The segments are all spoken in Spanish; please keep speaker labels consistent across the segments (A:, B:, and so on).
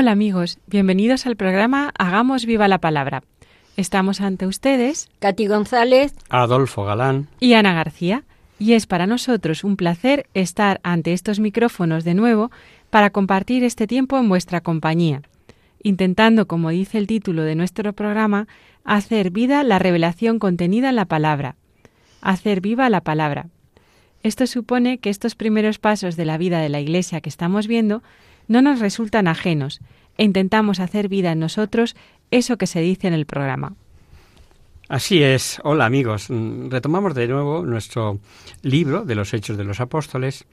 A: Hola amigos, bienvenidos al programa Hagamos viva la palabra. Estamos ante ustedes
B: Katy González,
C: Adolfo Galán.
A: y Ana García, y es para nosotros un placer estar ante estos micrófonos de nuevo para compartir este tiempo en vuestra compañía, intentando, como dice el título de nuestro programa, hacer vida la revelación contenida en la palabra, hacer viva la palabra. Esto supone que estos primeros pasos de la vida de la Iglesia que estamos viendo no nos resultan ajenos e intentamos hacer vida en nosotros eso que se dice en el programa.
C: Así es. Hola amigos. Mm, Retomamos de nuevo nuestro libro de los Hechos de los Apóstoles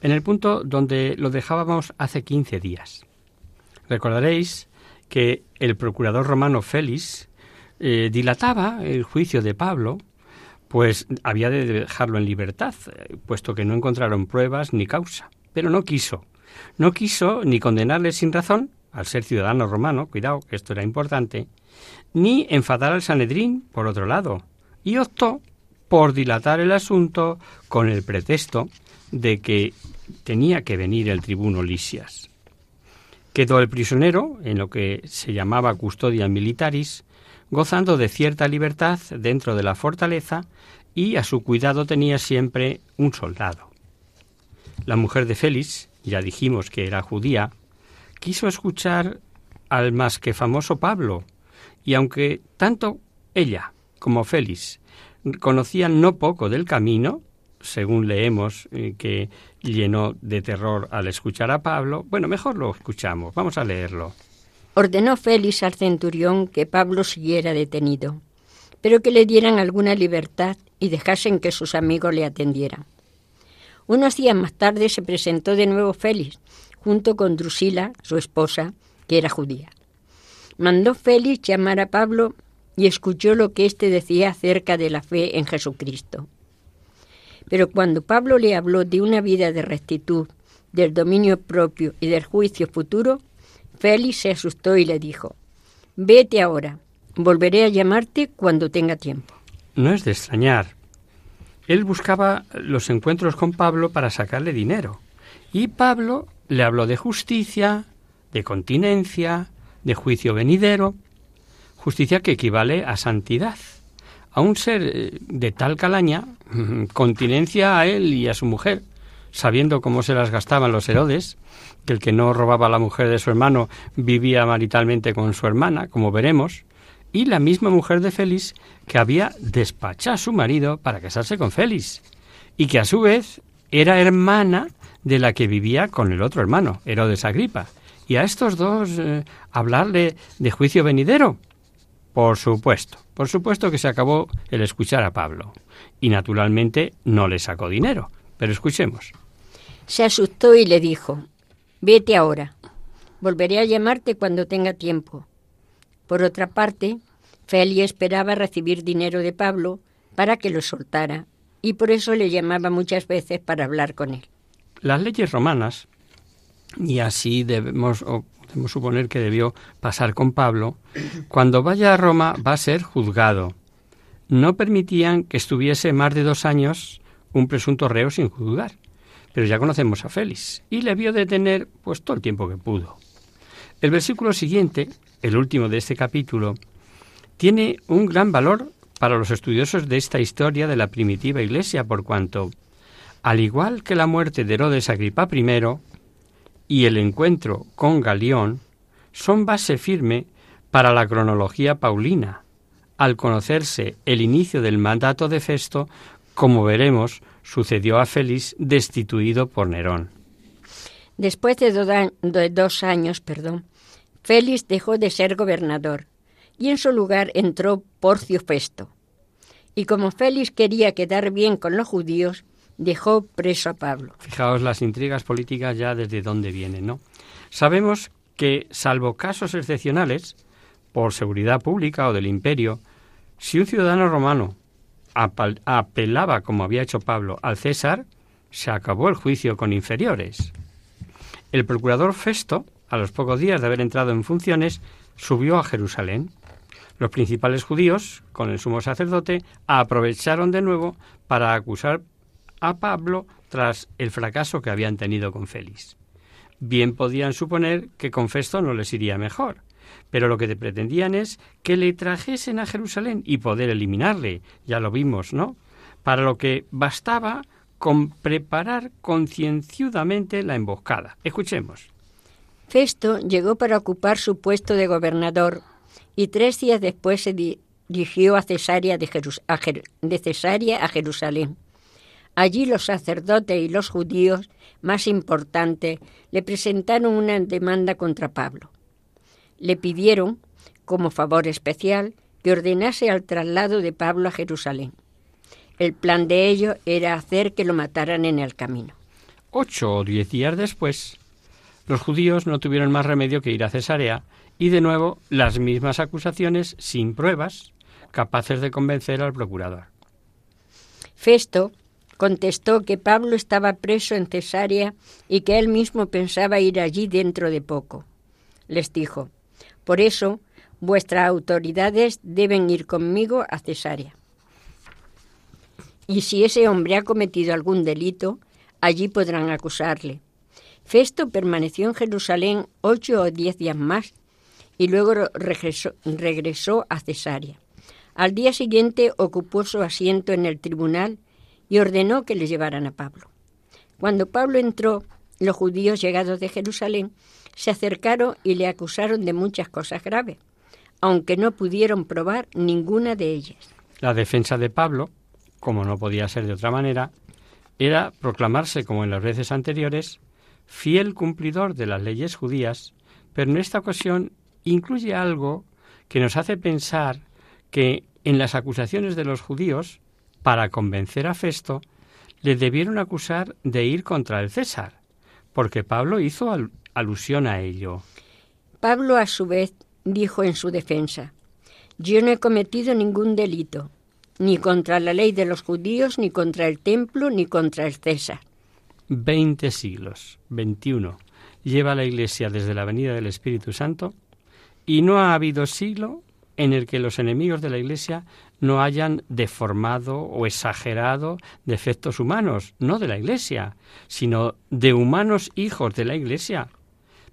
C: en el punto donde lo dejábamos hace 15 días. Recordaréis que el procurador romano Félix eh, dilataba el juicio de Pablo, pues había de dejarlo en libertad, eh, puesto que no encontraron pruebas ni causa. Pero no quiso. No quiso ni condenarle sin razón, al ser ciudadano romano, cuidado, que esto era importante, ni enfadar al Sanedrín, por otro lado, y optó por dilatar el asunto con el pretexto de que tenía que venir el tribuno Lisias. Quedó el prisionero en lo que se llamaba custodia militaris, gozando de cierta libertad dentro de la fortaleza y a su cuidado tenía siempre un soldado. La mujer de Félix, ya dijimos que era judía, quiso escuchar al más que famoso Pablo, y aunque tanto ella como Félix conocían no poco del camino, según leemos eh, que llenó de terror al escuchar a Pablo, bueno, mejor lo escuchamos, vamos a leerlo.
B: ordenó Félix al centurión que Pablo siguiera detenido, pero que le dieran alguna libertad y dejasen que sus amigos le atendieran. Unos días más tarde se presentó de nuevo Félix, junto con Drusila, su esposa, que era judía. Mandó Félix llamar a Pablo y escuchó lo que éste decía acerca de la fe en Jesucristo. Pero cuando Pablo le habló de una vida de rectitud, del dominio propio y del juicio futuro, Félix se asustó y le dijo, Vete ahora, volveré a llamarte cuando tenga tiempo.
C: No es de extrañar. Él buscaba los encuentros con Pablo para sacarle dinero. Y Pablo le habló de justicia, de continencia, de juicio venidero, justicia que equivale a santidad. A un ser eh, de tal calaña, continencia a él y a su mujer, sabiendo cómo se las gastaban los Herodes, que el que no robaba a la mujer de su hermano vivía maritalmente con su hermana, como veremos, y la misma mujer de Félix que había despachado a su marido para casarse con Félix, y que a su vez era hermana de la que vivía con el otro hermano, Herodes Agripa. Y a estos dos eh, hablarle de juicio venidero. Por supuesto, por supuesto que se acabó el escuchar a Pablo. Y naturalmente no le sacó dinero. Pero escuchemos.
B: Se asustó y le dijo, Vete ahora, volveré a llamarte cuando tenga tiempo. Por otra parte, Félix esperaba recibir dinero de Pablo para que lo soltara, y por eso le llamaba muchas veces para hablar con él.
C: Las leyes romanas, y así debemos, o podemos suponer que debió pasar con Pablo, cuando vaya a Roma va a ser juzgado. No permitían que estuviese más de dos años un presunto reo sin juzgar. Pero ya conocemos a Félix y le vio detener pues todo el tiempo que pudo. El versículo siguiente, el último de este capítulo, tiene un gran valor para los estudiosos de esta historia de la primitiva Iglesia, por cuanto, al igual que la muerte de Herodes Agripa I y el encuentro con Galión, son base firme para la cronología paulina, al conocerse el inicio del mandato de Festo, como veremos, sucedió a Félix destituido por Nerón.
B: Después de, de dos años, perdón, Félix dejó de ser gobernador y en su lugar entró Porcio Festo. Y como Félix quería quedar bien con los judíos, dejó preso a Pablo.
C: Fijaos las intrigas políticas ya desde dónde vienen, ¿no? Sabemos que, salvo casos excepcionales, por seguridad pública o del imperio, si un ciudadano romano apelaba, como había hecho Pablo, al César, se acabó el juicio con inferiores. El procurador Festo, a los pocos días de haber entrado en funciones, subió a Jerusalén. Los principales judíos, con el sumo sacerdote, aprovecharon de nuevo para acusar a Pablo tras el fracaso que habían tenido con Félix. Bien podían suponer que con Festo no les iría mejor, pero lo que pretendían es que le trajesen a Jerusalén y poder eliminarle, ya lo vimos, ¿no? Para lo que bastaba con preparar concienciudamente la emboscada. Escuchemos.
B: Festo llegó para ocupar su puesto de gobernador y tres días después se dirigió a Cesarea de, de Cesarea a Jerusalén. Allí los sacerdotes y los judíos más importantes le presentaron una demanda contra Pablo le pidieron, como favor especial, que ordenase al traslado de Pablo a Jerusalén. El plan de ellos era hacer que lo mataran en el camino.
C: Ocho o diez días después, los judíos no tuvieron más remedio que ir a Cesarea y de nuevo las mismas acusaciones sin pruebas capaces de convencer al procurador.
B: Festo contestó que Pablo estaba preso en Cesarea y que él mismo pensaba ir allí dentro de poco. Les dijo, por eso, vuestras autoridades deben ir conmigo a Cesarea. Y si ese hombre ha cometido algún delito, allí podrán acusarle. Festo permaneció en Jerusalén ocho o diez días más y luego regresó, regresó a Cesarea. Al día siguiente ocupó su asiento en el tribunal y ordenó que le llevaran a Pablo. Cuando Pablo entró, los judíos llegados de Jerusalén se acercaron y le acusaron de muchas cosas graves, aunque no pudieron probar ninguna de ellas.
C: La defensa de Pablo, como no podía ser de otra manera, era proclamarse, como en las veces anteriores, fiel cumplidor de las leyes judías, pero en esta ocasión incluye algo que nos hace pensar que en las acusaciones de los judíos, para convencer a Festo, le debieron acusar de ir contra el César, porque Pablo hizo alusión a ello.
B: Pablo, a su vez, dijo en su defensa, Yo no he cometido ningún delito, ni contra la ley de los judíos, ni contra el templo, ni contra el César.
C: Veinte siglos, veintiuno, lleva la Iglesia desde la venida del Espíritu Santo, y no ha habido siglo en el que los enemigos de la Iglesia no hayan deformado o exagerado defectos humanos, no de la Iglesia, sino de humanos hijos de la Iglesia,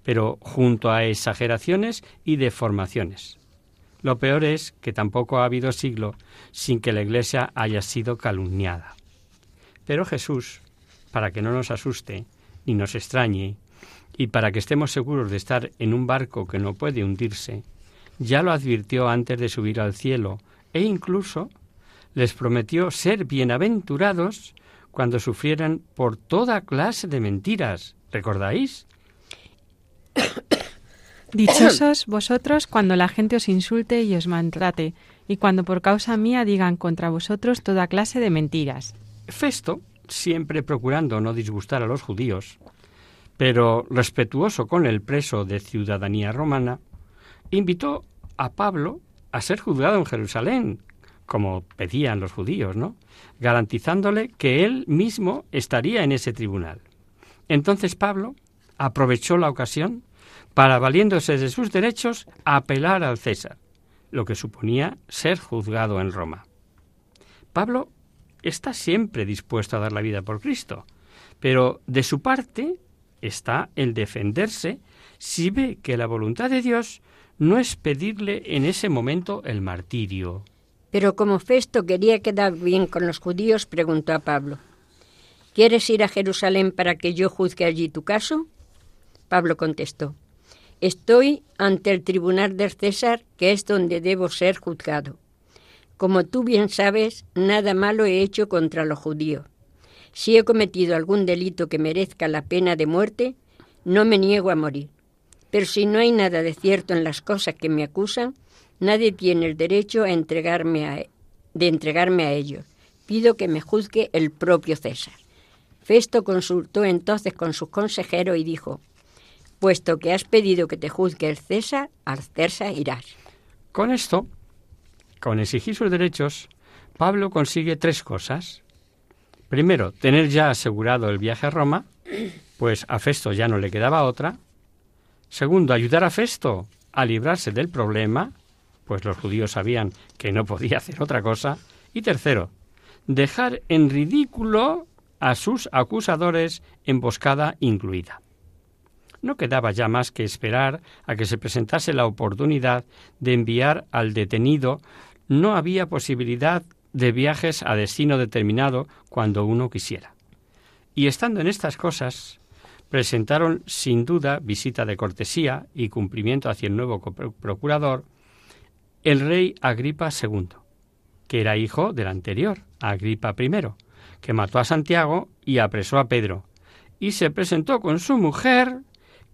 C: pero junto a exageraciones y deformaciones. Lo peor es que tampoco ha habido siglo sin que la Iglesia haya sido calumniada. Pero Jesús, para que no nos asuste ni nos extrañe, y para que estemos seguros de estar en un barco que no puede hundirse, ya lo advirtió antes de subir al cielo e incluso les prometió ser bienaventurados cuando sufrieran por toda clase de mentiras. ¿Recordáis?
A: Dichosos vosotros cuando la gente os insulte y os maltrate, y cuando por causa mía digan contra vosotros toda clase de mentiras.
C: Festo, siempre procurando no disgustar a los judíos, pero respetuoso con el preso de ciudadanía romana, invitó a Pablo a ser juzgado en Jerusalén, como pedían los judíos, ¿no? Garantizándole que él mismo estaría en ese tribunal. Entonces Pablo aprovechó la ocasión para, valiéndose de sus derechos, apelar al César, lo que suponía ser juzgado en Roma. Pablo está siempre dispuesto a dar la vida por Cristo, pero de su parte está el defenderse si ve que la voluntad de Dios no es pedirle en ese momento el martirio.
B: Pero como Festo quería quedar bien con los judíos, preguntó a Pablo, ¿Quieres ir a Jerusalén para que yo juzgue allí tu caso? Pablo contestó, Estoy ante el tribunal del César, que es donde debo ser juzgado. Como tú bien sabes, nada malo he hecho contra los judíos. Si he cometido algún delito que merezca la pena de muerte, no me niego a morir. Pero si no hay nada de cierto en las cosas que me acusan, nadie tiene el derecho a entregarme a, de entregarme a ellos. Pido que me juzgue el propio César. Festo consultó entonces con sus consejeros y dijo, puesto que has pedido que te juzgue el César, al César irás.
C: Con esto, con exigir sus derechos, Pablo consigue tres cosas. Primero, tener ya asegurado el viaje a Roma, pues a Festo ya no le quedaba otra. Segundo, ayudar a Festo a librarse del problema, pues los judíos sabían que no podía hacer otra cosa. Y tercero, dejar en ridículo a sus acusadores, emboscada incluida. No quedaba ya más que esperar a que se presentase la oportunidad de enviar al detenido. No había posibilidad de viajes a destino determinado cuando uno quisiera. Y estando en estas cosas, presentaron sin duda visita de cortesía y cumplimiento hacia el nuevo procurador el rey Agripa II, que era hijo del anterior, Agripa I, que mató a Santiago y apresó a Pedro, y se presentó con su mujer,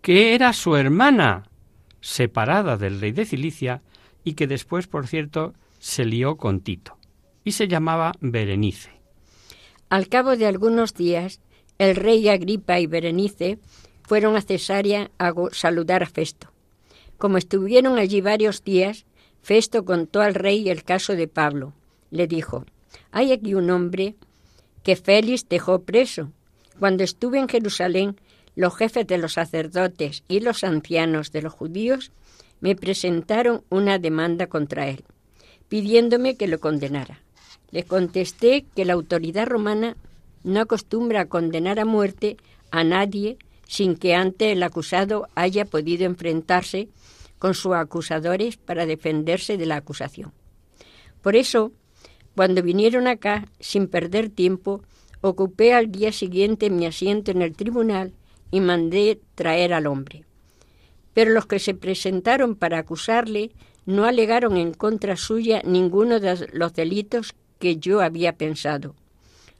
C: que era su hermana, separada del rey de Cilicia, y que después, por cierto, se lió con Tito, y se llamaba Berenice.
B: Al cabo de algunos días, el rey Agripa y Berenice fueron a Cesarea a saludar a Festo. Como estuvieron allí varios días, Festo contó al rey el caso de Pablo. Le dijo, hay aquí un hombre que Félix dejó preso. Cuando estuve en Jerusalén, los jefes de los sacerdotes y los ancianos de los judíos me presentaron una demanda contra él, pidiéndome que lo condenara. Le contesté que la autoridad romana no acostumbra a condenar a muerte a nadie sin que antes el acusado haya podido enfrentarse con sus acusadores para defenderse de la acusación. Por eso, cuando vinieron acá, sin perder tiempo, ocupé al día siguiente mi asiento en el tribunal y mandé traer al hombre. Pero los que se presentaron para acusarle no alegaron en contra suya ninguno de los delitos que yo había pensado.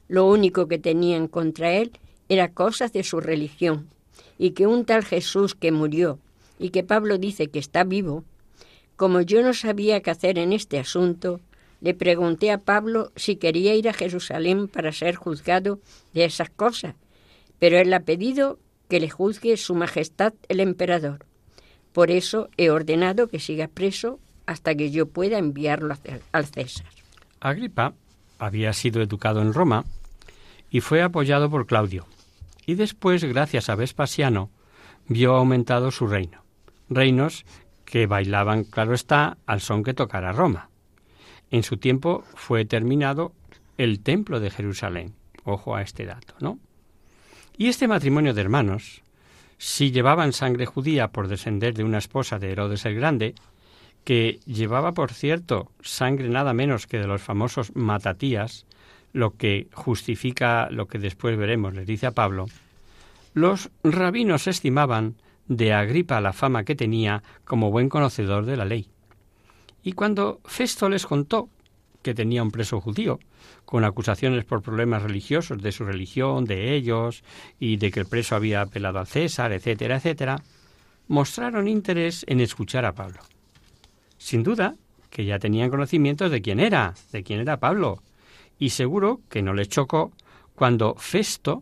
B: Lo único que tenían contra él era cosas de su religión, y que un tal Jesús que murió y que Pablo dice que está vivo, como yo no sabía qué hacer en este asunto, le pregunté a Pablo si quería ir a Jerusalén para ser juzgado de esas cosas, pero él ha pedido que le juzgue Su Majestad el Emperador. Por eso he ordenado que siga preso hasta que yo pueda enviarlo al César.
C: Agripa había sido educado en Roma y fue apoyado por Claudio, y después, gracias a Vespasiano, vio aumentado su reino. Reinos que bailaban, claro está, al son que tocara Roma. En su tiempo fue terminado el templo de Jerusalén. Ojo a este dato, ¿no? Y este matrimonio de hermanos, si llevaban sangre judía por descender de una esposa de Herodes el Grande, que llevaba, por cierto, sangre nada menos que de los famosos matatías, lo que justifica lo que después veremos, le dice a Pablo, los rabinos estimaban de Agripa la fama que tenía como buen conocedor de la ley. Y cuando Festo les contó que tenía un preso judío, con acusaciones por problemas religiosos de su religión, de ellos, y de que el preso había apelado al César, etcétera, etcétera, mostraron interés en escuchar a Pablo. Sin duda que ya tenían conocimientos de quién era, de quién era Pablo, y seguro que no les chocó cuando Festo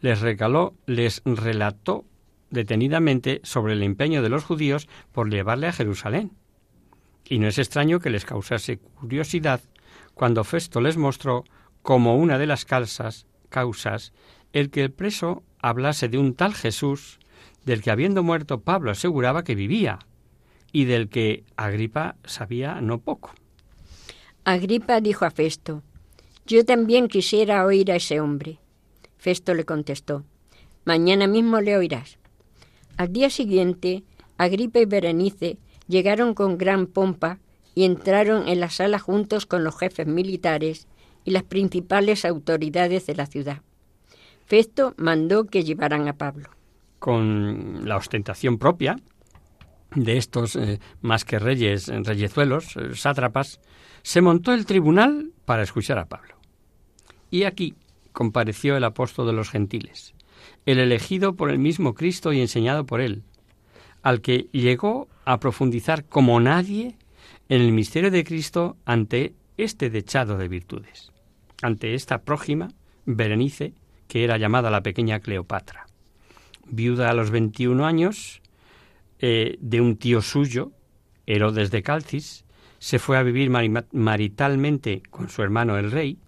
C: les recaló, les relató detenidamente sobre el empeño de los judíos por llevarle a Jerusalén. Y no es extraño que les causase curiosidad cuando Festo les mostró como una de las causas el que el preso hablase de un tal Jesús del que habiendo muerto Pablo aseguraba que vivía y del que Agripa sabía no poco.
B: Agripa dijo a Festo, yo también quisiera oír a ese hombre. Festo le contestó, mañana mismo le oirás. Al día siguiente, Agripa y Berenice llegaron con gran pompa y entraron en la sala juntos con los jefes militares y las principales autoridades de la ciudad. Festo mandó que llevaran a Pablo.
C: Con la ostentación propia, de estos eh, más que reyes, reyezuelos, eh, sátrapas, se montó el tribunal para escuchar a Pablo. Y aquí compareció el apóstol de los gentiles, el elegido por el mismo Cristo y enseñado por él, al que llegó a profundizar como nadie en el misterio de Cristo ante este dechado de virtudes, ante esta prójima, Berenice, que era llamada la pequeña Cleopatra. Viuda a los 21 años eh, de un tío suyo, Herodes de Calcis, se fue a vivir maritalmente con su hermano el rey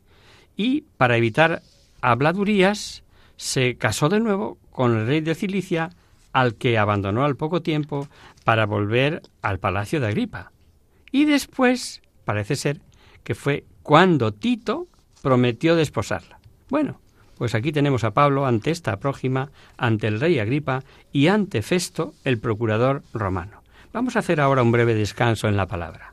C: y, para evitar habladurías, se casó de nuevo con el rey de Cilicia, al que abandonó al poco tiempo para volver al palacio de Agripa. Y después, parece ser, que fue cuando Tito prometió desposarla. Bueno, pues aquí tenemos a Pablo ante esta prójima, ante el rey Agripa y ante Festo, el procurador romano. Vamos a hacer ahora un breve descanso en la palabra.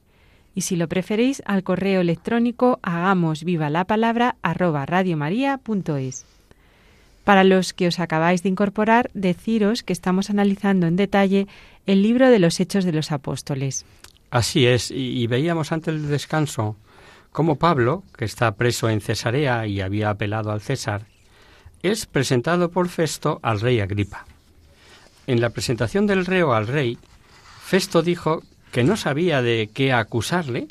A: Y si lo preferís, al correo electrónico hagamos viva la palabra arroba radiomaria.es. Para los que os acabáis de incorporar, deciros que estamos analizando en detalle el libro de los Hechos de los Apóstoles.
C: Así es, y, y veíamos antes del descanso cómo Pablo, que está preso en Cesarea y había apelado al César, es presentado por Festo al rey Agripa. En la presentación del reo al rey, Festo dijo que no sabía de qué acusarle,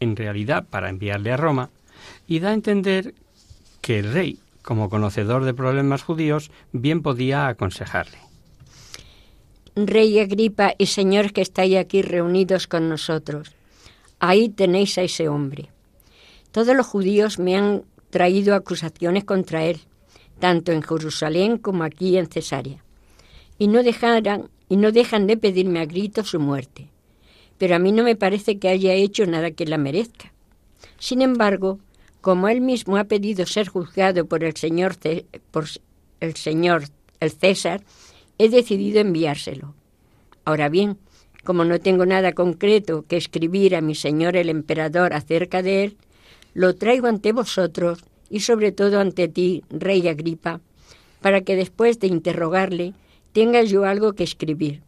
C: en realidad para enviarle a Roma, y da a entender que el rey, como conocedor de problemas judíos, bien podía aconsejarle.
B: Rey Agripa y señor que estáis aquí reunidos con nosotros, ahí tenéis a ese hombre. Todos los judíos me han traído acusaciones contra él, tanto en Jerusalén como aquí en Cesarea, y no dejarán y no dejan de pedirme a gritos su muerte. Pero a mí no me parece que haya hecho nada que la merezca. Sin embargo, como él mismo ha pedido ser juzgado por el señor por el señor el César, he decidido enviárselo. Ahora bien, como no tengo nada concreto que escribir a mi señor el emperador acerca de él, lo traigo ante vosotros y sobre todo ante ti, rey Agripa, para que después de interrogarle tenga yo algo que escribir.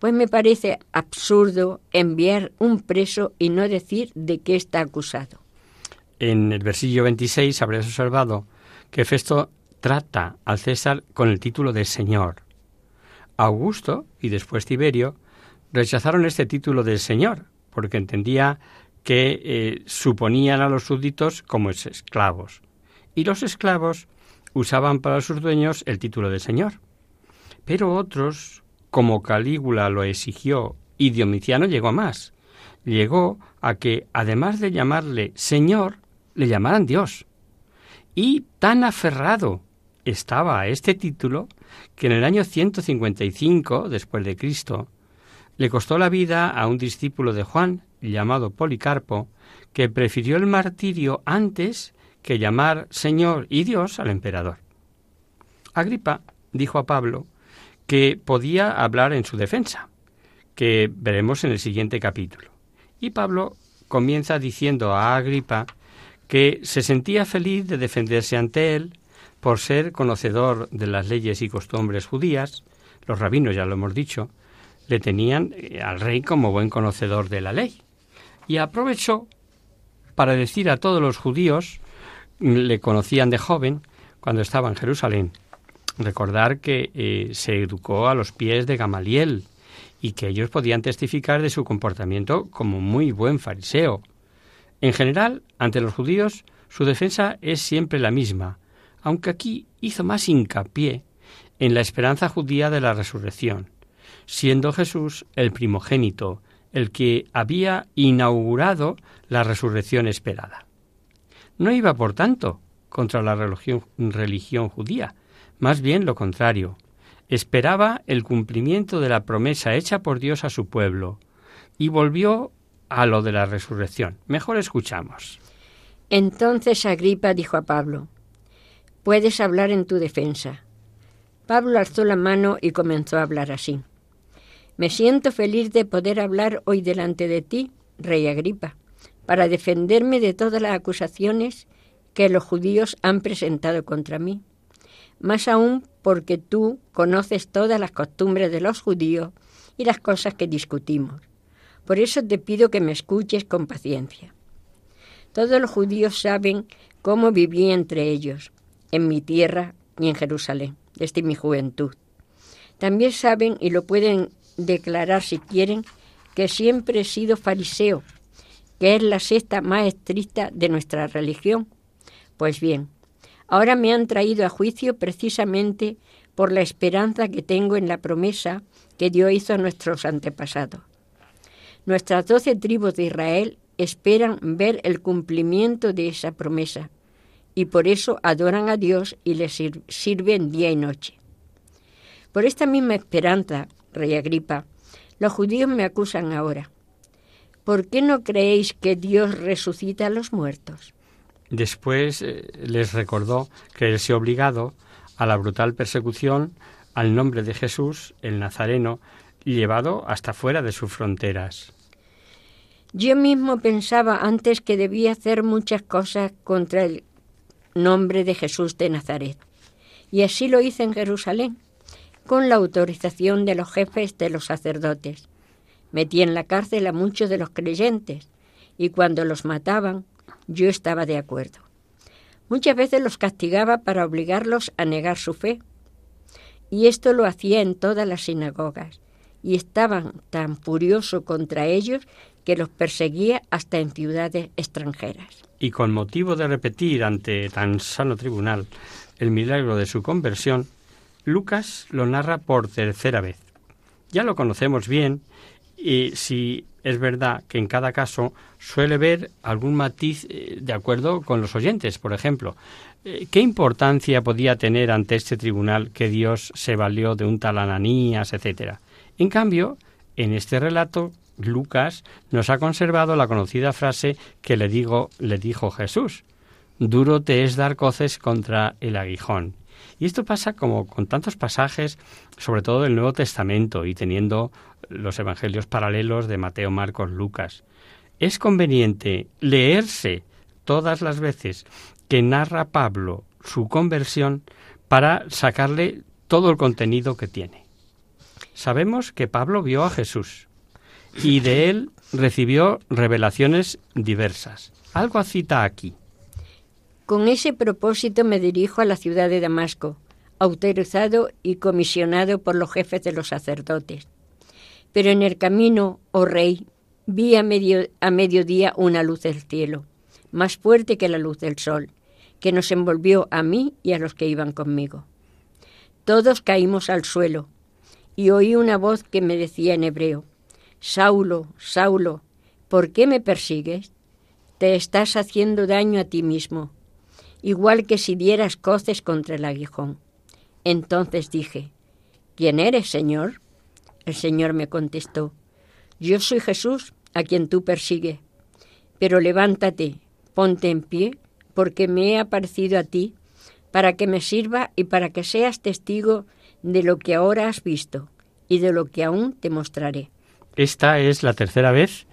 B: Pues me parece absurdo enviar un preso y no decir de qué está acusado.
C: En el versillo 26 habréis observado que Festo trata al César con el título de Señor. Augusto y después Tiberio rechazaron este título de Señor porque entendía que eh, suponían a los súbditos como esclavos y los esclavos usaban para sus dueños el título de señor. Pero otros, como Calígula lo exigió y Domiciano llegó a más, llegó a que, además de llamarle señor, le llamaran Dios. Y tan aferrado estaba a este título que en el año 155 después de Cristo le costó la vida a un discípulo de Juan llamado Policarpo que prefirió el martirio antes que llamar Señor y Dios al emperador. Agripa dijo a Pablo que podía hablar en su defensa, que veremos en el siguiente capítulo. Y Pablo comienza diciendo a Agripa que se sentía feliz de defenderse ante él por ser conocedor de las leyes y costumbres judías, los rabinos ya lo hemos dicho, le tenían eh, al rey como buen conocedor de la ley. Y aprovechó para decir a todos los judíos le conocían de joven cuando estaba en Jerusalén. Recordar que eh, se educó a los pies de Gamaliel y que ellos podían testificar de su comportamiento como muy buen fariseo. En general, ante los judíos, su defensa es siempre la misma, aunque aquí hizo más hincapié en la esperanza judía de la resurrección, siendo Jesús el primogénito, el que había inaugurado la resurrección esperada. No iba, por tanto, contra la religión, religión judía, más bien lo contrario. Esperaba el cumplimiento de la promesa hecha por Dios a su pueblo y volvió a lo de la resurrección. Mejor escuchamos.
B: Entonces Agripa dijo a Pablo, Puedes hablar en tu defensa. Pablo alzó la mano y comenzó a hablar así. Me siento feliz de poder hablar hoy delante de ti, rey Agripa, para defenderme de todas las acusaciones que los judíos han presentado contra mí. Más aún porque tú conoces todas las costumbres de los judíos y las cosas que discutimos. Por eso te pido que me escuches con paciencia. Todos los judíos saben cómo viví entre ellos, en mi tierra y en Jerusalén, desde mi juventud. También saben y lo pueden declarar si quieren que siempre he sido fariseo que es la secta más estricta de nuestra religión. Pues bien, ahora me han traído a juicio precisamente por la esperanza que tengo en la promesa que Dios hizo a nuestros antepasados. Nuestras doce tribus de Israel esperan ver el cumplimiento de esa promesa y por eso adoran a Dios y le sirven día y noche. Por esta misma esperanza, rey Agripa, los judíos me acusan ahora. ¿Por qué no creéis que Dios resucita a los muertos?
C: Después eh, les recordó creerse obligado a la brutal persecución al nombre de Jesús, el Nazareno, llevado hasta fuera de sus fronteras.
B: Yo mismo pensaba antes que debía hacer muchas cosas contra el nombre de Jesús de Nazaret. Y así lo hice en Jerusalén, con la autorización de los jefes de los sacerdotes. Metí en la cárcel a muchos de los creyentes, y cuando los mataban, yo estaba de acuerdo. Muchas veces los castigaba para obligarlos a negar su fe. Y esto lo hacía en todas las sinagogas, y estaban tan furioso contra ellos que los perseguía hasta en ciudades extranjeras.
C: Y con motivo de repetir ante tan sano tribunal el milagro de su conversión, Lucas lo narra por tercera vez. Ya lo conocemos bien y si es verdad que en cada caso suele ver algún matiz eh, de acuerdo con los oyentes, por ejemplo. Eh, ¿Qué importancia podía tener ante este tribunal que Dios se valió de un tal Ananías, etcétera? En cambio, en este relato Lucas nos ha conservado la conocida frase que le digo, le dijo Jesús: Duro te es dar coces contra el aguijón. Y esto pasa como con tantos pasajes, sobre todo del Nuevo Testamento y teniendo los evangelios paralelos de Mateo, Marcos, Lucas. Es conveniente leerse todas las veces que narra Pablo su conversión para sacarle todo el contenido que tiene. Sabemos que Pablo vio a Jesús, y de él recibió revelaciones diversas. Algo cita aquí.
B: Con ese propósito me dirijo a la ciudad de Damasco, autorizado y comisionado por los jefes de los sacerdotes. Pero en el camino, oh rey, vi a, medio, a mediodía una luz del cielo, más fuerte que la luz del sol, que nos envolvió a mí y a los que iban conmigo. Todos caímos al suelo, y oí una voz que me decía en hebreo, Saulo, Saulo, ¿por qué me persigues? Te estás haciendo daño a ti mismo, igual que si dieras coces contra el aguijón. Entonces dije, ¿quién eres, Señor? El Señor me contestó, Yo soy Jesús, a quien tú persigues. Pero levántate, ponte en pie, porque me he aparecido a ti, para que me sirva y para que seas testigo de lo que ahora has visto y de lo que aún te mostraré.
C: Esta es la tercera vez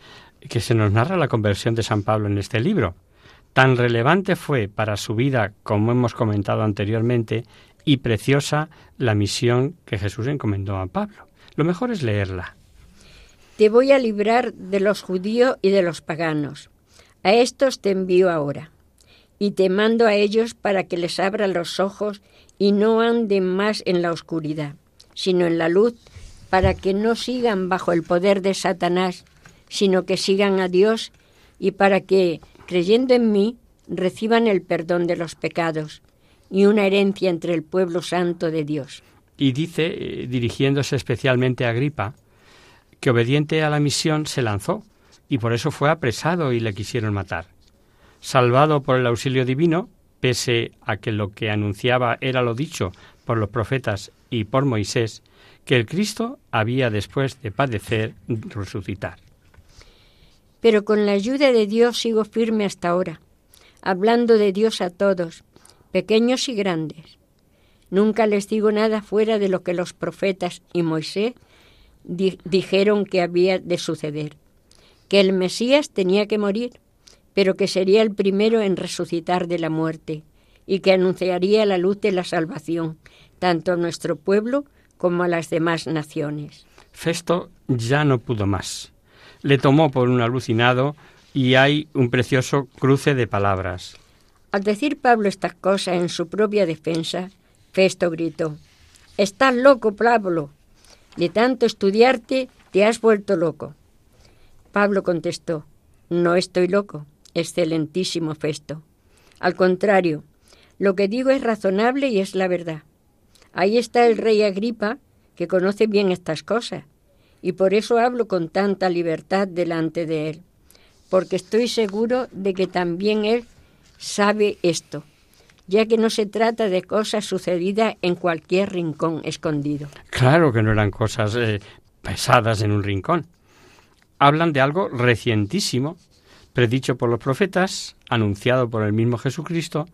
C: que se nos narra la conversión de San Pablo en este libro. Tan relevante fue para su vida, como hemos comentado anteriormente, y preciosa la misión que Jesús encomendó a Pablo. Lo mejor es leerla.
B: Te voy a librar de los judíos y de los paganos. A estos te envío ahora. Y te mando a ellos para que les abra los ojos y no anden más en la oscuridad, sino en la luz para que no sigan bajo el poder de Satanás, sino que sigan a Dios y para que, creyendo en mí, reciban el perdón de los pecados y una herencia entre el pueblo santo de Dios.
C: Y dice, eh, dirigiéndose especialmente a Agripa, que obediente a la misión se lanzó y por eso fue apresado y le quisieron matar. Salvado por el auxilio divino, pese a que lo que anunciaba era lo dicho por los profetas y por Moisés, que el Cristo había después de padecer resucitar.
B: Pero con la ayuda de Dios sigo firme hasta ahora, hablando de Dios a todos, pequeños y grandes. Nunca les digo nada fuera de lo que los profetas y Moisés dijeron que había de suceder, que el Mesías tenía que morir, pero que sería el primero en resucitar de la muerte y que anunciaría la luz de la salvación, tanto a nuestro pueblo como a las demás naciones.
C: Festo ya no pudo más. Le tomó por un alucinado y hay un precioso cruce de palabras.
B: Al decir Pablo estas cosas en su propia defensa, Festo gritó, Estás loco, Pablo. De tanto estudiarte te has vuelto loco. Pablo contestó, No estoy loco, excelentísimo Festo. Al contrario, lo que digo es razonable y es la verdad. Ahí está el rey Agripa, que conoce bien estas cosas, y por eso hablo con tanta libertad delante de él. porque estoy seguro de que también él sabe esto, ya que no se trata de cosas sucedidas en cualquier rincón escondido.
C: Claro que no eran cosas eh, pesadas en un rincón. Hablan de algo recientísimo, predicho por los profetas, anunciado por el mismo Jesucristo,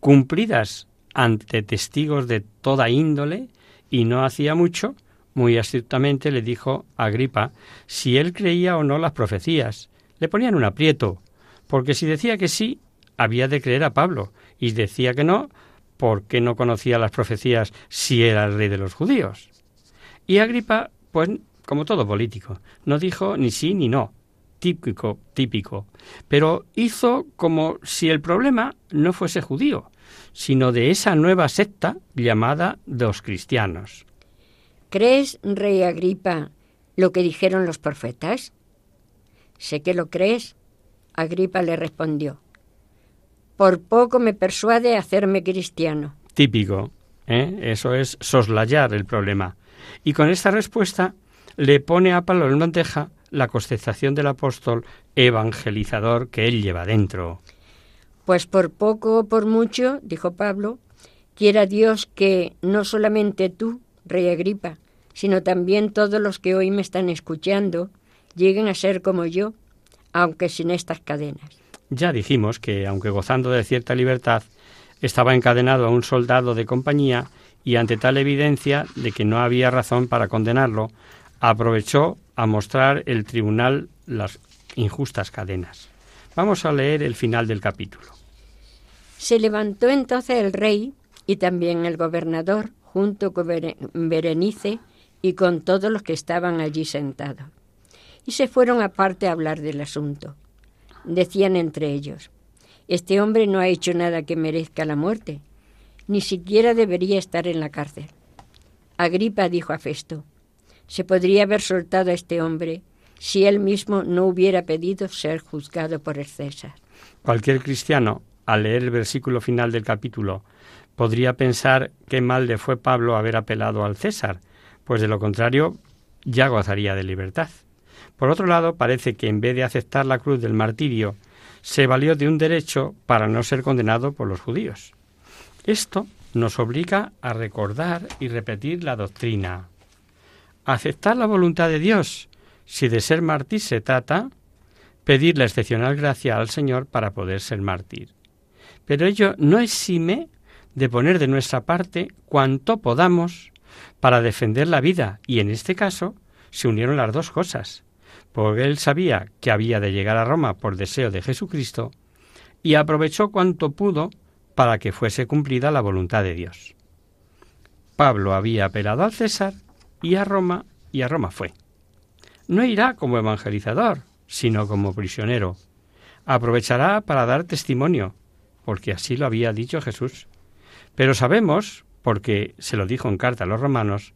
C: cumplidas ante testigos de toda índole, y no hacía mucho, muy estrictamente le dijo a Agripa si él creía o no las profecías. Le ponían un aprieto, porque si decía que sí, había de creer a Pablo, y decía que no, porque no conocía las profecías si era el rey de los judíos. Y Agripa, pues, como todo político, no dijo ni sí ni no, típico, típico, pero hizo como si el problema no fuese judío, sino de esa nueva secta llamada los cristianos.
B: ¿Crees, rey Agripa, lo que dijeron los profetas? Sé que lo crees. Agripa le respondió. Por poco me persuade a hacerme cristiano.
C: Típico. ¿eh? Eso es soslayar el problema. Y con esta respuesta le pone a Pablo en bandeja la concepción del apóstol evangelizador que él lleva dentro.
B: Pues por poco o por mucho, dijo Pablo, quiera Dios que no solamente tú, rey Agripa, sino también todos los que hoy me están escuchando, lleguen a ser como yo, aunque sin estas cadenas.
C: Ya dijimos que, aunque gozando de cierta libertad, estaba encadenado a un soldado de compañía y ante tal evidencia de que no había razón para condenarlo, aprovechó a mostrar el tribunal las injustas cadenas. Vamos a leer el final del capítulo.
B: Se levantó entonces el rey y también el gobernador, junto con Berenice y con todos los que estaban allí sentados. Y se fueron aparte a hablar del asunto. Decían entre ellos, este hombre no ha hecho nada que merezca la muerte, ni siquiera debería estar en la cárcel. Agripa dijo a Festo, se podría haber soltado a este hombre si él mismo no hubiera pedido ser juzgado por el César.
C: Cualquier cristiano, al leer el versículo final del capítulo, podría pensar qué mal le fue Pablo haber apelado al César, pues de lo contrario ya gozaría de libertad. Por otro lado, parece que en vez de aceptar la cruz del martirio, se valió de un derecho para no ser condenado por los judíos. Esto nos obliga a recordar y repetir la doctrina. Aceptar la voluntad de Dios, si de ser mártir se trata, pedir la excepcional gracia al Señor para poder ser mártir. Pero ello no exime de poner de nuestra parte cuanto podamos para defender la vida, y en este caso se unieron las dos cosas, porque él sabía que había de llegar a Roma por deseo de Jesucristo, y aprovechó cuanto pudo para que fuese cumplida la voluntad de Dios. Pablo había apelado al César y a Roma, y a Roma fue. No irá como evangelizador, sino como prisionero. Aprovechará para dar testimonio, porque así lo había dicho Jesús. Pero sabemos, porque se lo dijo en carta a los romanos,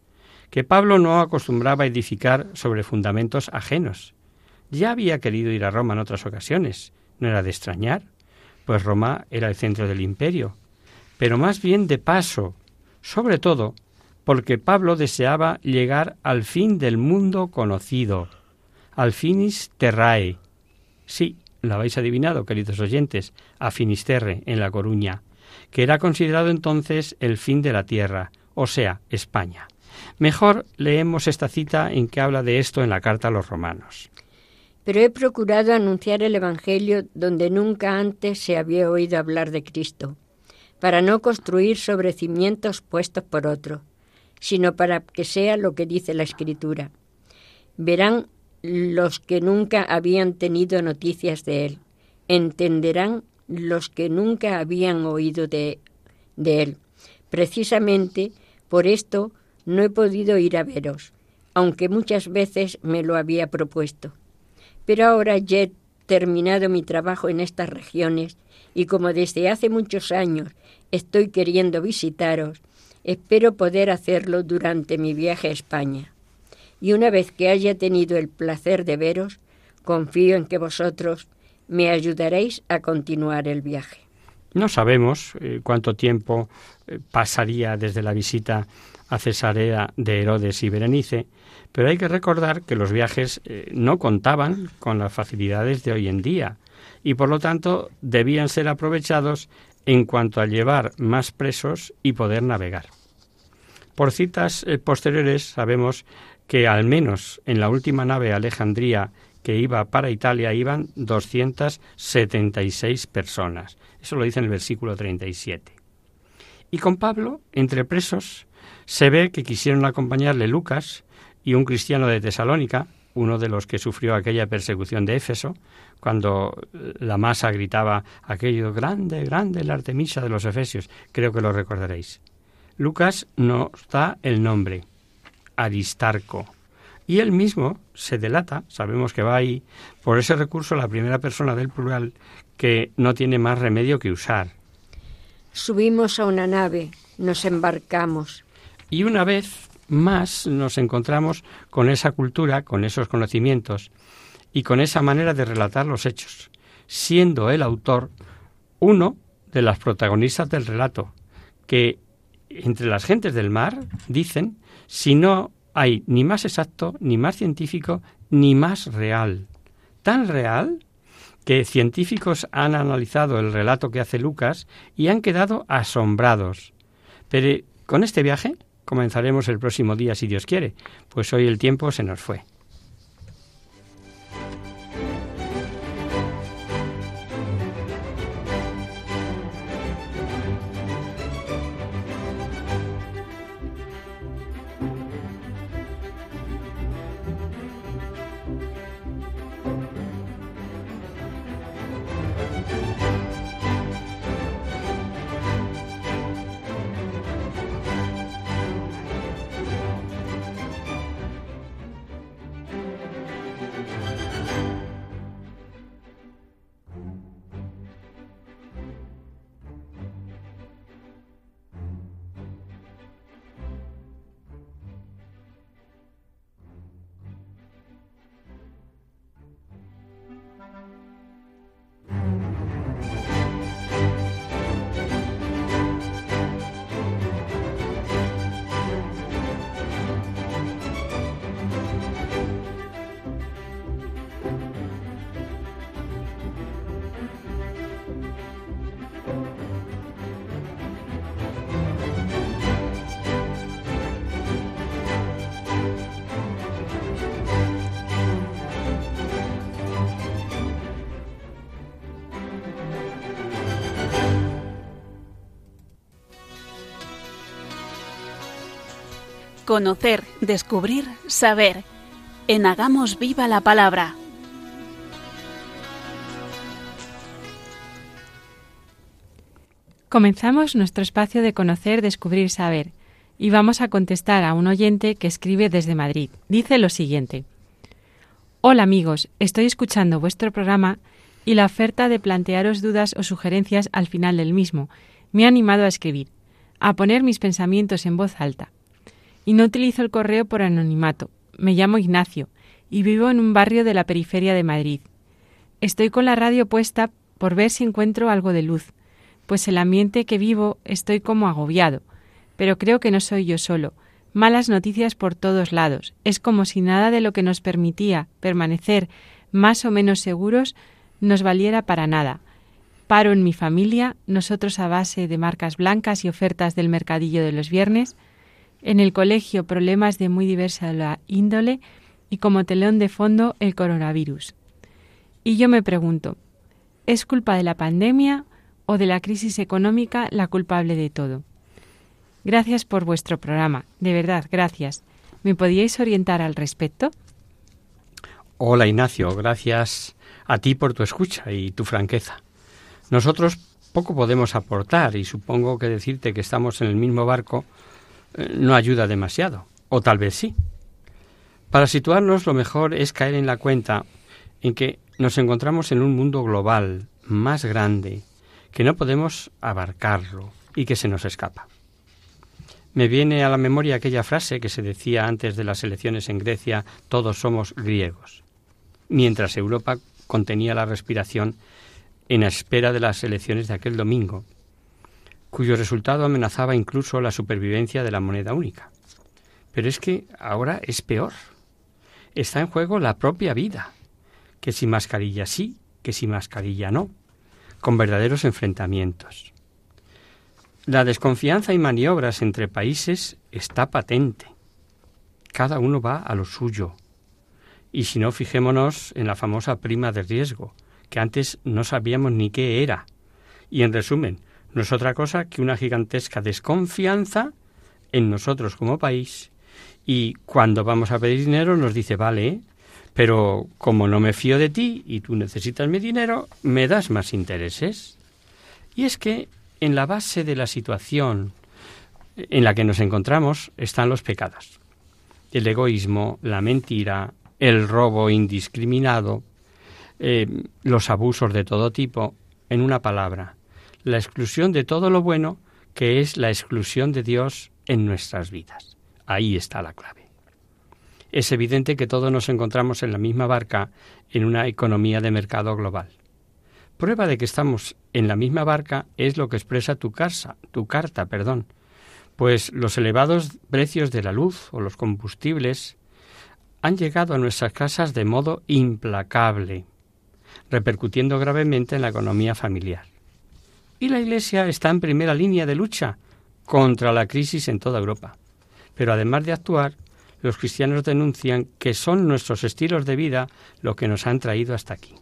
C: que Pablo no acostumbraba edificar sobre fundamentos ajenos. Ya había querido ir a Roma en otras ocasiones, no era de extrañar, pues Roma era el centro del imperio, pero más bien de paso, sobre todo porque Pablo deseaba llegar al fin del mundo conocido, al finis terrae. Sí, lo habéis adivinado, queridos oyentes, a Finisterre, en La Coruña, que era considerado entonces el fin de la tierra, o sea, España. Mejor leemos esta cita en que habla de esto en la carta a los romanos.
B: Pero he procurado anunciar el Evangelio donde nunca antes se había oído hablar de Cristo, para no construir sobre cimientos puestos por otro, sino para que sea lo que dice la Escritura. Verán los que nunca habían tenido noticias de Él, entenderán los que nunca habían oído de, de Él. Precisamente por esto no he podido ir a veros, aunque muchas veces me lo había propuesto. Pero ahora ya he terminado mi trabajo en estas regiones y como desde hace muchos años estoy queriendo visitaros, espero poder hacerlo durante mi viaje a España. Y una vez que haya tenido el placer de veros, confío en que vosotros me ayudaréis a continuar el viaje.
C: No sabemos eh, cuánto tiempo eh, pasaría desde la visita a Cesarea de Herodes y Berenice, Pero hay que recordar que los viajes eh, no contaban con las facilidades de hoy en día y por lo tanto debían ser aprovechados en cuanto a llevar más presos y poder navegar. Por citas posteriores sabemos que al menos en la última nave Alejandría que iba para Italia iban 276 personas. Eso lo dice en el versículo 37. Y con Pablo, entre presos, se ve que quisieron acompañarle Lucas y un cristiano de Tesalónica, uno de los que sufrió aquella persecución de Éfeso, cuando la masa gritaba aquello grande, grande la Artemisa de los Efesios. Creo que lo recordaréis. Lucas nos da el nombre, Aristarco. Y él mismo se delata, sabemos que va ahí, por ese recurso la primera persona del plural que no tiene más remedio que usar.
B: Subimos a una nave, nos embarcamos.
C: Y una vez más nos encontramos con esa cultura, con esos conocimientos y con esa manera de relatar los hechos, siendo el autor uno de las protagonistas del relato, que entre las gentes del mar dicen, si no hay ni más exacto, ni más científico, ni más real. Tan real que científicos han analizado el relato que hace Lucas y han quedado asombrados. Pero con este viaje comenzaremos el próximo día si Dios quiere, pues hoy el tiempo se nos fue.
D: Conocer, descubrir, saber. En Hagamos Viva la Palabra.
A: Comenzamos nuestro espacio de conocer, descubrir, saber. Y vamos a contestar a un oyente que escribe desde Madrid. Dice lo siguiente. Hola amigos, estoy escuchando vuestro programa y la oferta de plantearos dudas o sugerencias al final del mismo me ha animado a escribir, a poner mis pensamientos en voz alta y no utilizo el correo por anonimato. Me llamo Ignacio y vivo en un barrio de la periferia de Madrid. Estoy con la radio puesta por ver si encuentro algo de luz, pues el ambiente que vivo estoy como agobiado, pero creo que no soy yo solo. Malas noticias por todos lados. Es como si nada de lo que nos permitía permanecer más o menos seguros nos valiera para nada. Paro en mi familia, nosotros a base de marcas blancas y ofertas del mercadillo de los viernes, en el colegio problemas de muy diversa índole y como telón de fondo el coronavirus. Y yo me pregunto, ¿es culpa de la pandemia o de la crisis económica la culpable de todo? Gracias por vuestro programa, de verdad, gracias. ¿Me podíais orientar al respecto?
C: Hola Ignacio, gracias a ti por tu escucha y tu franqueza. Nosotros poco podemos aportar y supongo que decirte que estamos en el mismo barco no ayuda demasiado, o tal vez sí. Para situarnos lo mejor es caer en la cuenta en que nos encontramos en un mundo global, más grande, que no podemos abarcarlo y que se nos escapa. Me viene a la memoria aquella frase que se decía antes de las elecciones en Grecia, todos somos griegos, mientras Europa contenía la respiración en espera de las elecciones de aquel domingo, cuyo resultado amenazaba incluso la supervivencia de la moneda única. Pero es que ahora es peor. está en juego la propia vida, que si mascarilla sí, que si mascarilla no, con verdaderos enfrentamientos. La desconfianza y maniobras entre países está patente. Cada uno va a lo suyo. Y si no, fijémonos en la famosa prima de riesgo, que antes no sabíamos ni qué era. Y en resumen, no es otra cosa que una gigantesca desconfianza en nosotros como país. Y cuando vamos a pedir dinero nos dice, vale, pero como no me fío de ti y tú necesitas mi dinero, me das más intereses. Y es que en la base de la situación en la que nos encontramos están los pecados. El egoísmo, la mentira, el robo indiscriminado, eh, los abusos de todo tipo, en una palabra, la exclusión de todo lo bueno que es la exclusión de Dios en nuestras vidas. Ahí está la clave. Es evidente que todos nos encontramos en la misma barca en una economía de mercado global. Prueba de que estamos en la misma barca es lo que expresa tu, casa, tu carta, perdón, pues los elevados precios de la luz o los combustibles han llegado a nuestras casas de modo implacable, repercutiendo gravemente en la economía familiar. Y la Iglesia está en primera línea de lucha contra la crisis en toda Europa. Pero además de actuar, los cristianos denuncian que son nuestros estilos de vida lo que nos han traído hasta aquí.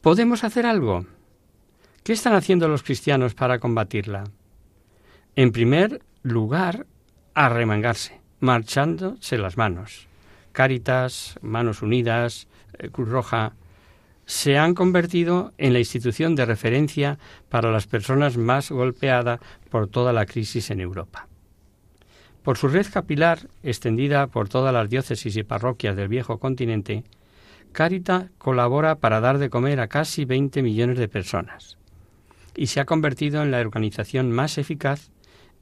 C: ¿Podemos hacer algo? ¿Qué están haciendo los cristianos para combatirla? En primer lugar, arremangarse, marchándose las manos. Cáritas, Manos Unidas, eh, Cruz Roja, se han convertido en la institución de referencia para las personas más golpeadas por toda la crisis en Europa. Por su red capilar, extendida por todas las diócesis y parroquias del viejo continente, Carita colabora para dar de comer a casi 20 millones de personas y se ha convertido en la organización más eficaz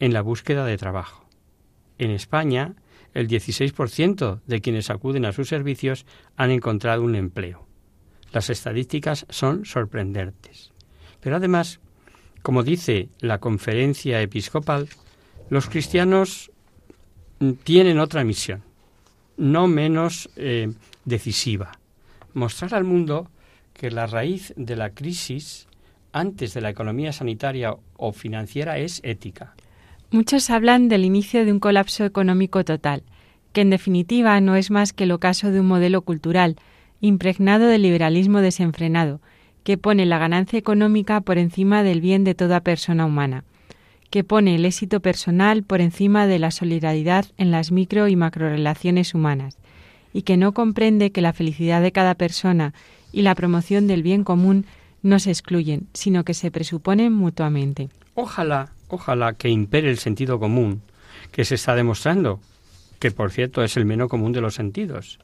C: en la búsqueda de trabajo. En España, el 16% de quienes acuden a sus servicios han encontrado un empleo. Las estadísticas son sorprendentes. Pero además, como dice la conferencia episcopal, los cristianos tienen otra misión, no menos eh, decisiva, mostrar al mundo que la raíz de la crisis antes de la economía sanitaria o financiera es ética.
A: Muchos hablan del inicio de un colapso económico total, que en definitiva no es más que el ocaso de un modelo cultural, impregnado de liberalismo desenfrenado, que pone la ganancia económica por encima del bien de toda persona humana, que pone el éxito personal por encima de la solidaridad en las micro y macrorelaciones humanas, y que no comprende que la felicidad de cada persona y la promoción del bien común no se excluyen, sino que se presuponen mutuamente.
C: Ojalá, ojalá que impere el sentido común, que se está demostrando, que por cierto es el menos común de los sentidos,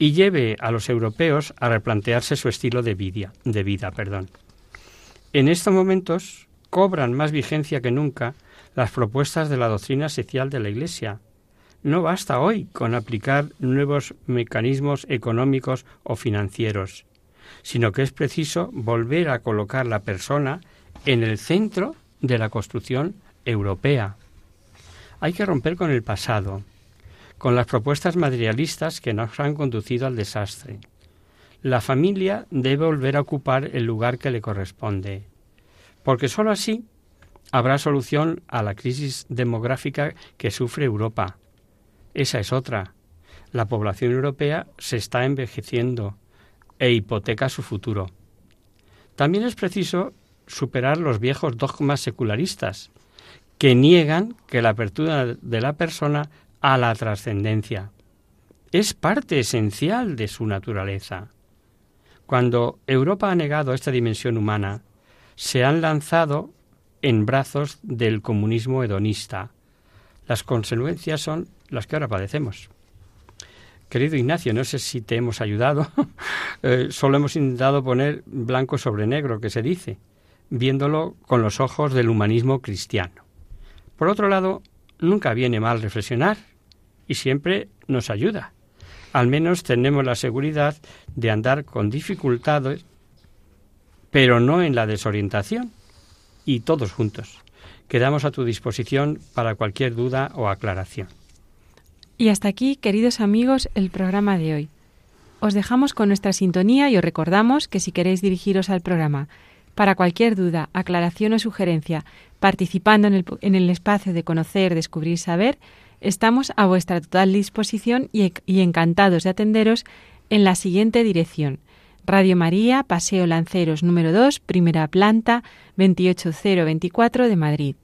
C: y lleve a los europeos a replantearse su estilo de vida. De vida perdón. En estos momentos cobran más vigencia que nunca las propuestas de la doctrina social de la Iglesia. No basta hoy con aplicar nuevos mecanismos económicos o financieros, sino que es preciso volver a colocar la persona en el centro de la construcción europea. Hay que romper con el pasado, con las propuestas materialistas que nos han conducido al desastre. La familia debe volver a ocupar el lugar que le corresponde, porque sólo así habrá solución a la crisis demográfica que sufre Europa. Esa es otra. La población europea se está envejeciendo e hipoteca su futuro. También es preciso superar los viejos dogmas secularistas que niegan que la apertura de la persona a la trascendencia. Es parte esencial de su naturaleza. Cuando Europa ha negado esta dimensión humana, se han lanzado en brazos del comunismo hedonista. Las consecuencias son las que ahora padecemos. Querido Ignacio, no sé si te hemos ayudado. Eh, solo hemos intentado poner blanco sobre negro, que se dice, viéndolo con los ojos del humanismo cristiano. Por otro lado, nunca viene mal reflexionar y siempre nos ayuda. Al menos tenemos la seguridad de andar con dificultades, pero no en la desorientación, y todos juntos. Quedamos a tu disposición para cualquier duda o aclaración.
A: Y hasta aquí, queridos amigos, el programa de hoy. Os dejamos con nuestra sintonía y os recordamos que si queréis dirigiros al programa para cualquier duda, aclaración o sugerencia, participando en el, en el espacio de conocer, descubrir, saber, estamos a vuestra total disposición y, y encantados de atenderos en la siguiente dirección. Radio María, Paseo Lanceros número 2, primera planta, 28024 de Madrid.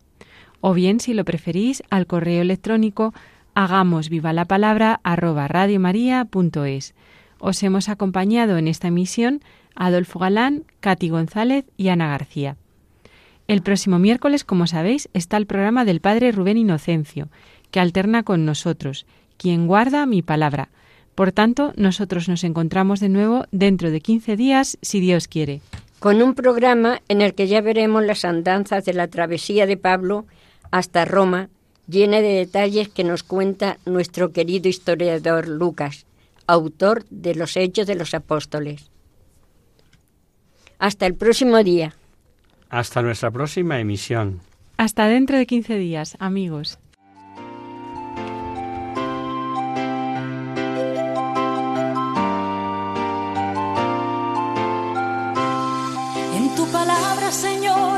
A: O bien, si lo preferís, al correo electrónico hagamos viva la palabra arroba radiomaria.es. Os hemos acompañado en esta emisión Adolfo Galán, Cati González y Ana García. El próximo miércoles, como sabéis, está el programa del Padre Rubén Inocencio, que alterna con nosotros, quien guarda mi palabra. Por tanto, nosotros nos encontramos de nuevo dentro de 15 días, si Dios quiere.
B: Con un programa en el que ya veremos las andanzas de la travesía de Pablo hasta Roma, llena de detalles que nos cuenta nuestro querido historiador Lucas, autor de los Hechos de los Apóstoles. Hasta el próximo día.
C: Hasta nuestra próxima emisión.
A: Hasta dentro de 15 días, amigos.